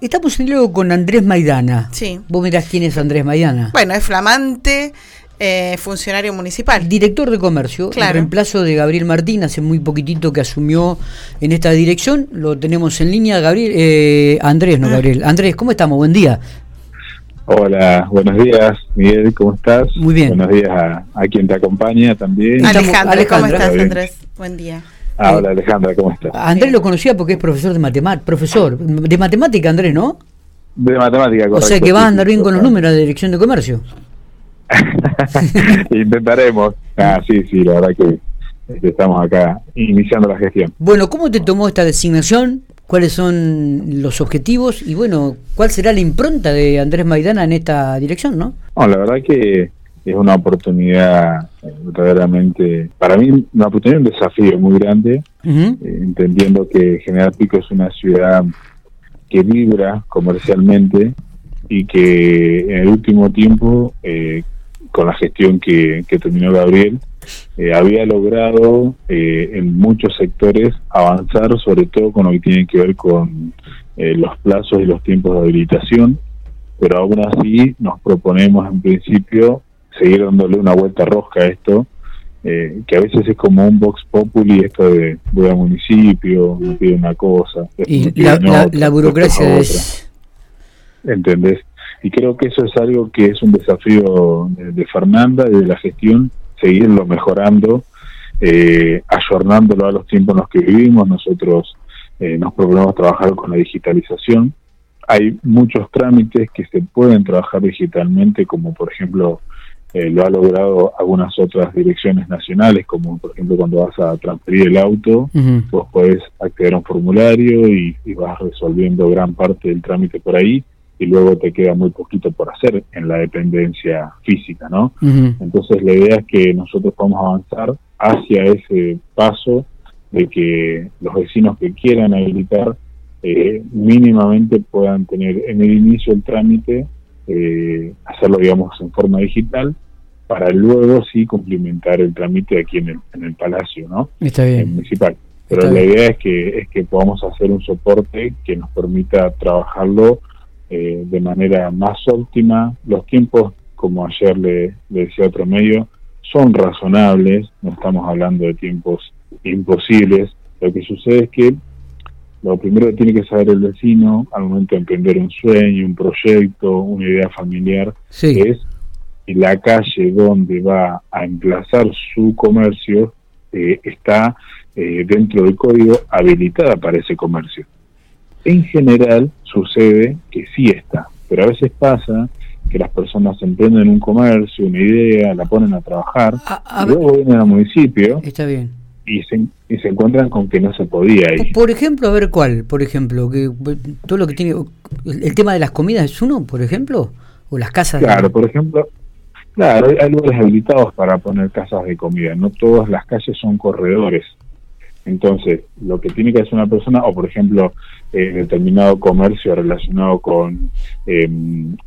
Estamos en diálogo con Andrés Maidana. Sí. Vos mirás quién es Andrés Maidana. Bueno, es flamante eh, funcionario municipal. Director de comercio, Claro. en reemplazo de Gabriel Martín, hace muy poquitito que asumió en esta dirección. Lo tenemos en línea, Gabriel, eh, Andrés, no Ah. Gabriel. Andrés, ¿cómo estamos? Buen día. Hola, buenos días, Miguel, ¿cómo estás? Muy bien. Buenos días a, a quien te acompaña también. Ale- Alejandro, ¿cómo estás. Andrés? Buen día. Ah, hola Alejandra, ¿cómo estás? Andrés lo conocía porque es profesor de matemática, profesor de matemática, Andrés, ¿no? De matemática, O correcto. sea que vas a andar bien con los números de dirección de comercio. Intentaremos. Ah, sí, sí, la verdad que este, estamos acá iniciando la gestión. Bueno, ¿cómo te tomó esta designación? ¿Cuáles son los objetivos? Y bueno, ¿cuál será la impronta de Andrés Maidana en esta dirección, no? Bueno, la verdad que es una oportunidad eh, verdaderamente, para mí, una oportunidad, un desafío muy grande, eh, entendiendo que General Pico es una ciudad que vibra comercialmente y que en el último tiempo, eh, con la gestión que, que terminó Gabriel, eh, había logrado eh, en muchos sectores avanzar, sobre todo con lo que tiene que ver con eh, los plazos y los tiempos de habilitación, pero aún así nos proponemos en principio seguir dándole una vuelta rosca a esto, eh, que a veces es como un vox populi, esto de voy al municipio, me pide una cosa, Y la, la- otra, la burocracia después es... ¿entendés? Y creo que eso es algo que es un desafío de, de Fernanda y de la gestión, seguirlo mejorando, eh, ayornándolo a los tiempos en los que vivimos. Nosotros eh, nos proponemos trabajar con la digitalización. Hay muchos trámites que se pueden trabajar digitalmente, como por ejemplo eh, lo ha logrado algunas otras direcciones nacionales, como por ejemplo cuando vas a transferir el auto, Ujú. vos podés acceder a un formulario y, y vas resolviendo gran parte del trámite por ahí y luego te queda muy poquito por hacer en la dependencia física, ¿no? Entonces la idea es que nosotros podamos avanzar hacia ese paso de que los vecinos que quieran habilitar eh, mínimamente puedan tener en el inicio el trámite, eh, hacerlo digamos en forma digital, para luego sí cumplimentar el trámite aquí en el, en el palacio, ¿no? Está bien. municipal. Pero Está la bien. idea es que es que podamos hacer un soporte que nos permita trabajarlo eh, de manera más óptima. Los tiempos, como ayer le, le decía otro medio, son razonables, no estamos hablando de tiempos imposibles. Lo que sucede es que lo primero que tiene que saber el vecino al momento de emprender un sueño, un proyecto, una idea familiar, Sí. es si la calle donde va a emplazar su comercio eh, está eh, dentro del código habilitada para ese comercio. En general sucede que sí está, pero a veces pasa que las personas emprenden un comercio, una idea, la ponen a trabajar, A- a y luego vienen al municipio está bien. Y se, y se encuentran con que no se podía ir. Por ejemplo, a ver cuál, por ejemplo, que todo lo que tiene el tema de las comidas es uno, por ejemplo, o las casas. de- Claro, por ejemplo, claro, hay lugares habilitados para poner casas de comida, no todas las calles son corredores. Entonces, lo que tiene que hacer una persona, o por ejemplo, eh, determinado comercio relacionado con eh,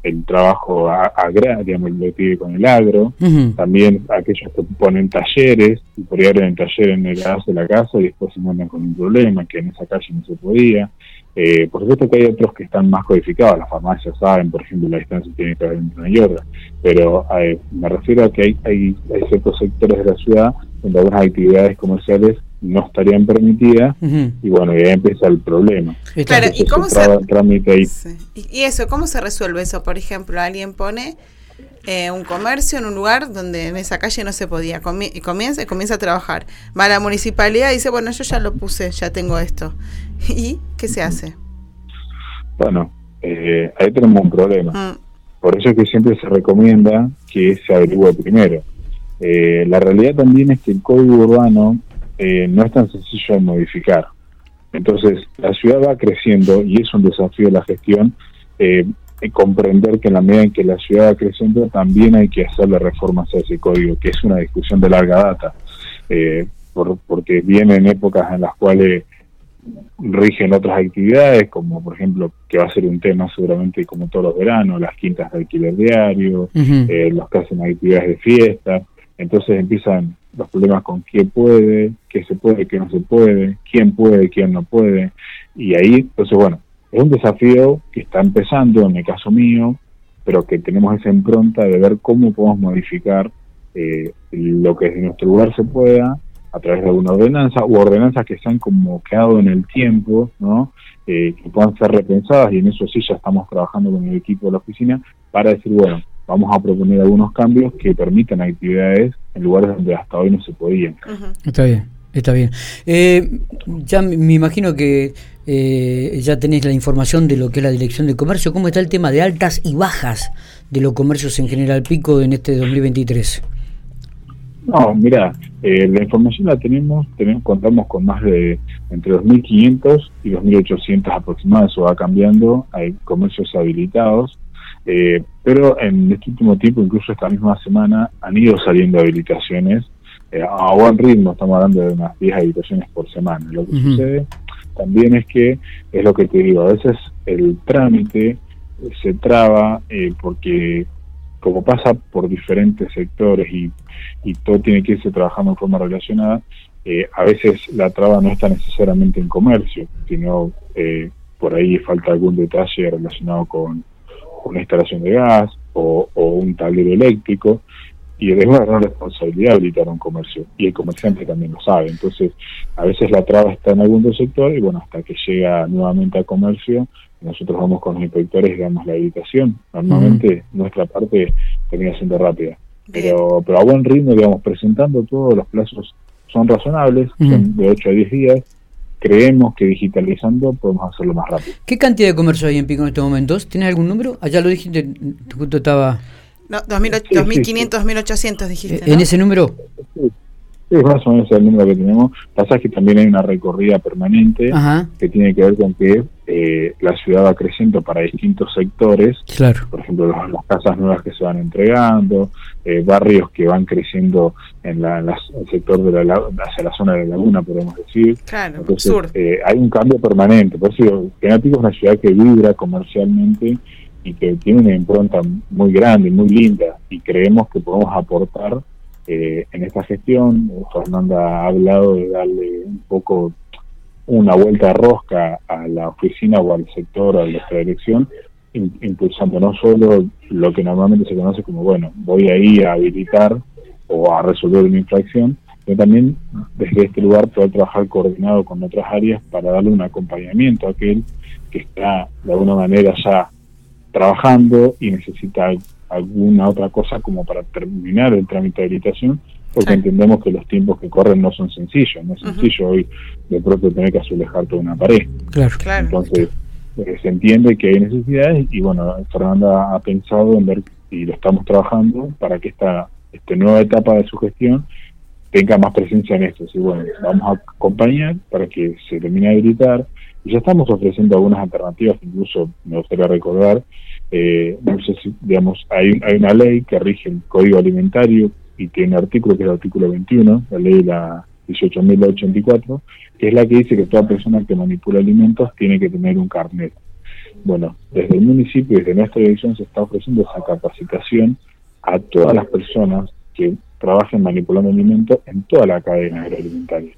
el trabajo agrario, digamos, lo que tiene con el agro, también aquellos que ponen talleres, y por ahí abren taller en el gas de la casa y después se encuentran con un problema, que en esa calle no se podía. Eh, por supuesto que hay otros que están más codificados, las farmacias saben, por ejemplo, la distancia tiene que haber entre una y otra, pero eh, me refiero a que hay, hay, hay ciertos sectores de la ciudad donde algunas actividades comerciales no estarían permitidas y bueno, y ahí empieza el problema. Claro. ¿y cómo se ahí? Sí. Y, y eso, ¿cómo se resuelve eso? Por ejemplo, alguien pone eh, un comercio en un lugar donde en esa calle no se podía, comi- y comienza, y comienza a trabajar. Va a la municipalidad y dice, bueno, yo ya lo puse, ya tengo esto. ¿Y qué se hace? Bueno, eh, ahí tenemos un problema. Mm, Por eso es que siempre se recomienda que se averigüe primero. Eh, la realidad también es que el código urbano eh, no es tan sencillo de modificar. Entonces, la ciudad va creciendo y es un desafío de la gestión eh, comprender que en la medida en que la ciudad va creciendo también hay que hacerle reformas a ese código, que es una discusión de larga data, eh, por- porque vienen épocas en las cuales rigen otras actividades, como por ejemplo, que va a ser un tema seguramente como todos los veranos, las quintas de alquiler diario, eh, los que hacen actividades de fiesta, entonces empiezan los problemas con quién puede, qué se puede, qué no se puede, quién puede, quién no puede, y ahí, entonces bueno, es un desafío que está empezando, en el caso mío, pero que tenemos esa impronta de ver cómo podemos modificar eh, lo que desde nuestro lugar se pueda a través de alguna ordenanza u ordenanzas que se han como quedado en el tiempo, ¿no? Eh, que puedan ser repensadas y en eso sí ya estamos trabajando con el equipo de la oficina para decir, bueno, vamos a proponer algunos cambios que permitan actividades en lugares donde hasta hoy no se podían. Está bien, está bien. Eh, ya me imagino que eh, ya tenéis la información de lo que es la Dirección de Comercio. ¿Cómo está el tema de altas y bajas de los comercios en General Pico en este 2023? No, mira, eh, la información la tenemos, tenemos, contamos con más de entre 2.500 y 2.800 aproximadamente, eso va cambiando, hay comercios habilitados, eh, pero en este último tiempo, incluso esta misma semana, han ido saliendo habilitaciones eh, a buen ritmo, estamos hablando de unas 10 habilitaciones por semana. Lo que sucede también es que, es lo que te digo, a veces el trámite se traba porque como pasa por diferentes sectores y, y todo tiene que irse trabajando en forma relacionada, eh, a veces la traba no está necesariamente en comercio, sino eh, por ahí falta algún detalle relacionado con una instalación de gas o, un tablero eléctrico, y es una gran responsabilidad habilitar un comercio, y el comerciante también lo sabe. Entonces, a veces la traba está en algún sector, y bueno, hasta que llega nuevamente a comercio, nosotros vamos con los inspectores y damos la habilitación. Normalmente nuestra parte termina siendo rápida. Pero, pero a buen ritmo, digamos, presentando todos los plazos son razonables, son de 8 a 10 días. Creemos que digitalizando podemos hacerlo más rápido. ¿Qué cantidad de comercio hay en Pico en estos momentos? ¿Tienes algún número? Allá lo dijiste, justo estaba... No, 2.500, 2.800 dijiste. ¿En ese número? Es más o menos el número que tenemos. Pasa que también hay una recorrida permanente que tiene que ver con que eh, la ciudad va creciendo para distintos sectores. Claro. Por ejemplo, las, casas nuevas que se van entregando, eh, barrios que van creciendo en, la, el sector de la hacia la zona de la laguna, podemos decir. Claro, Entonces, eh, hay un cambio permanente. Por eso, Pico es una ciudad que vibra comercialmente y que tiene una impronta muy grande, muy linda, y creemos que podemos aportar eh, en esta gestión. Fernanda ha hablado de darle un poco una vuelta de rosca a la oficina o al sector, a nuestra dirección, impulsando no solo lo que normalmente se conoce como, bueno, voy ahí a habilitar o a resolver una infracción, pero también desde este lugar poder trabajar coordinado con otras áreas para darle un acompañamiento a aquel que está de alguna manera ya trabajando y necesita alguna otra cosa como para terminar el trámite de habilitación, porque entendemos que los tiempos que corren no son sencillos, no es sencillo hoy de pronto tener que azulejar toda una pared. Claro. Entonces, eh, se entiende que hay necesidades y bueno, Fernanda ha pensado en ver y lo estamos trabajando para que esta, esta nueva etapa de su gestión tenga más presencia en esto. Y bueno, vamos a acompañar para que se termine de habilitar ya estamos ofreciendo algunas alternativas, incluso me gustaría recordar eh, no sé si, digamos, hay, hay una ley que rige el código alimentario y tiene un artículo que es el artículo 21, la ley la 18.084, que es la que dice que toda persona que manipula alimentos tiene que tener un carnet. Bueno, desde el municipio y desde nuestra dirección se está ofreciendo esa capacitación a todas las personas que trabajen manipulando alimentos en toda la cadena agroalimentaria.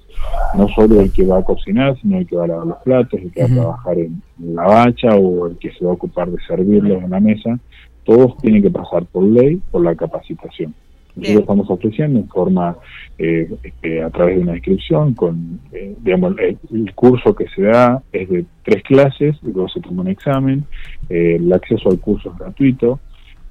No solo el que va a cocinar, sino el que va a lavar los platos, el que va a trabajar en, la bacha o el que se va a ocupar de servirlos en la mesa. Todos tienen que pasar por ley, por la capacitación. Nosotros estamos ofreciendo en forma, eh, este, a través de una inscripción, con, eh, digamos, el, curso que se da es de tres clases, luego se toma un examen, eh, el acceso al curso es gratuito,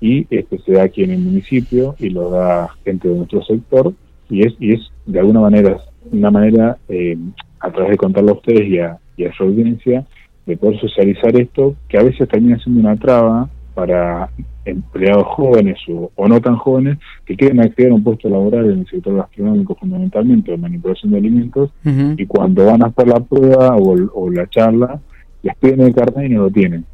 y este se da aquí en el municipio y lo da gente de nuestro sector y es y es de alguna manera una manera eh, a través de contarlo a ustedes y a, y a su audiencia de poder socializar esto que a veces termina siendo una traba para empleados jóvenes o, no tan jóvenes que quieren acceder a un puesto laboral en el sector gastronómico fundamentalmente de manipulación de alimentos y cuando van a hacer la prueba o, o la charla les piden el carnet y no lo tienen.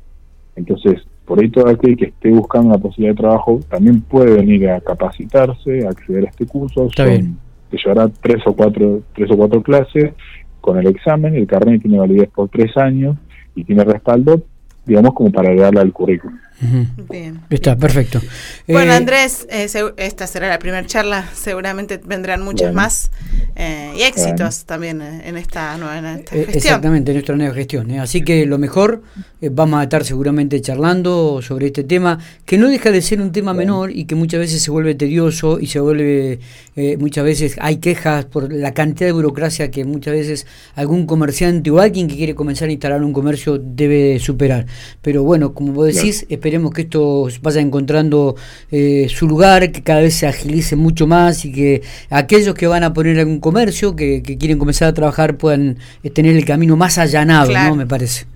Entonces por ahí todo aquel que esté buscando una posibilidad de trabajo también puede venir a capacitarse, a acceder a este curso. Son, que llevará tres o cuatro tres o cuatro clases con el examen. El carnet tiene validez por tres años y tiene respaldo digamos, como para darle al currículum. Bien. Está, perfecto. Bueno, eh, Andrés, eh, esta será la primera charla, seguramente vendrán muchas más eh, y éxitos también en esta nueva gestión. Exactamente, en nuestra nueva gestión. Así que lo mejor, vamos a estar seguramente charlando sobre este tema, que no deja de ser un tema menor y que muchas veces se vuelve tedioso y se vuelve, muchas veces hay quejas por la cantidad de burocracia que muchas veces algún comerciante o alguien que quiere comenzar a instalar un comercio debe superar. Pero bueno, como vos decís, esperemos que esto vaya encontrando eh, su lugar, que cada vez se agilice mucho más y que aquellos que van a poner algún comercio, que, quieren comenzar a trabajar, puedan eh, tener el camino más allanado, ¿no? Me parece.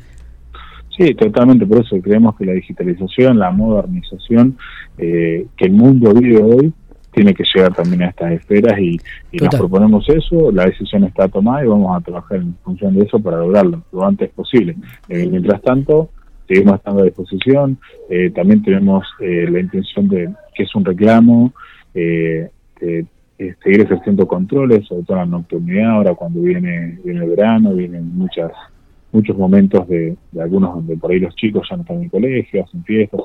Sí, totalmente, por eso creemos que la digitalización, la modernización eh, que el mundo vive hoy, tiene que llegar también a estas esferas y, nos proponemos eso, la decisión está tomada y vamos a trabajar en función de eso para lograrlo lo antes posible. mientras tanto, seguimos estando a disposición. Eh, también tenemos eh, la intención de que es un reclamo, eh, seguir ejerciendo controles, sobre todo en la nocturnidad, ahora cuando viene, viene el verano, vienen muchas muchos momentos de, algunos donde por ahí los chicos ya no están en el colegio, hacen fiestas,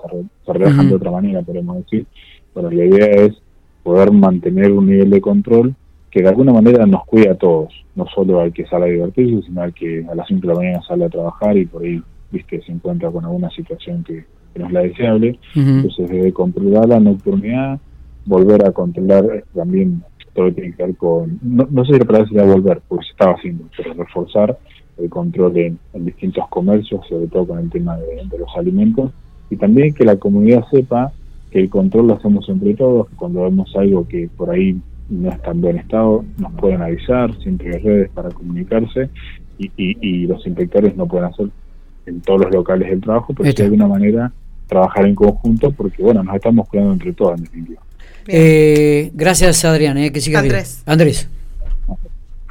se, relajan de otra manera, podemos decir. Pero la idea es poder mantener un nivel de control que de alguna manera nos cuida a todos, no solo al que sale a divertirse, sino al que a las 5 de la mañana sale a trabajar y por ahí viste se encuentra con alguna situación que, no es la deseable, entonces debe controlar la nocturnidad, volver a controlar eh, también todo lo que tiene que ver con, no, sé si la palabra sería volver, porque se estaba haciendo, pero reforzar el control en, distintos comercios, sobre todo con el tema de, los alimentos, y también que la comunidad sepa que el control lo hacemos entre todos, que cuando vemos algo que por ahí no está en buen estado, nos pueden avisar, siempre hay redes para comunicarse y, y los inspectores no pueden hacer en todos los locales del trabajo, pero de alguna manera trabajar en conjunto porque, bueno, nos estamos cuidando entre todos en definitiva. Eh, gracias, Adrián, eh, que siga Andrés. Andrés.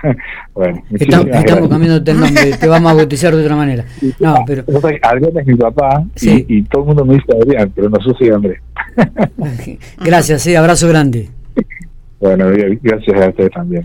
bueno, estamos, cambiando el nombre, te vamos a bautizar de otra manera. No, pero... Adrián es mi papá y, todo el mundo me dice Adrián, pero no soy Andrés. gracias, sí, abrazo grande. Bueno, gracias a ustedes también.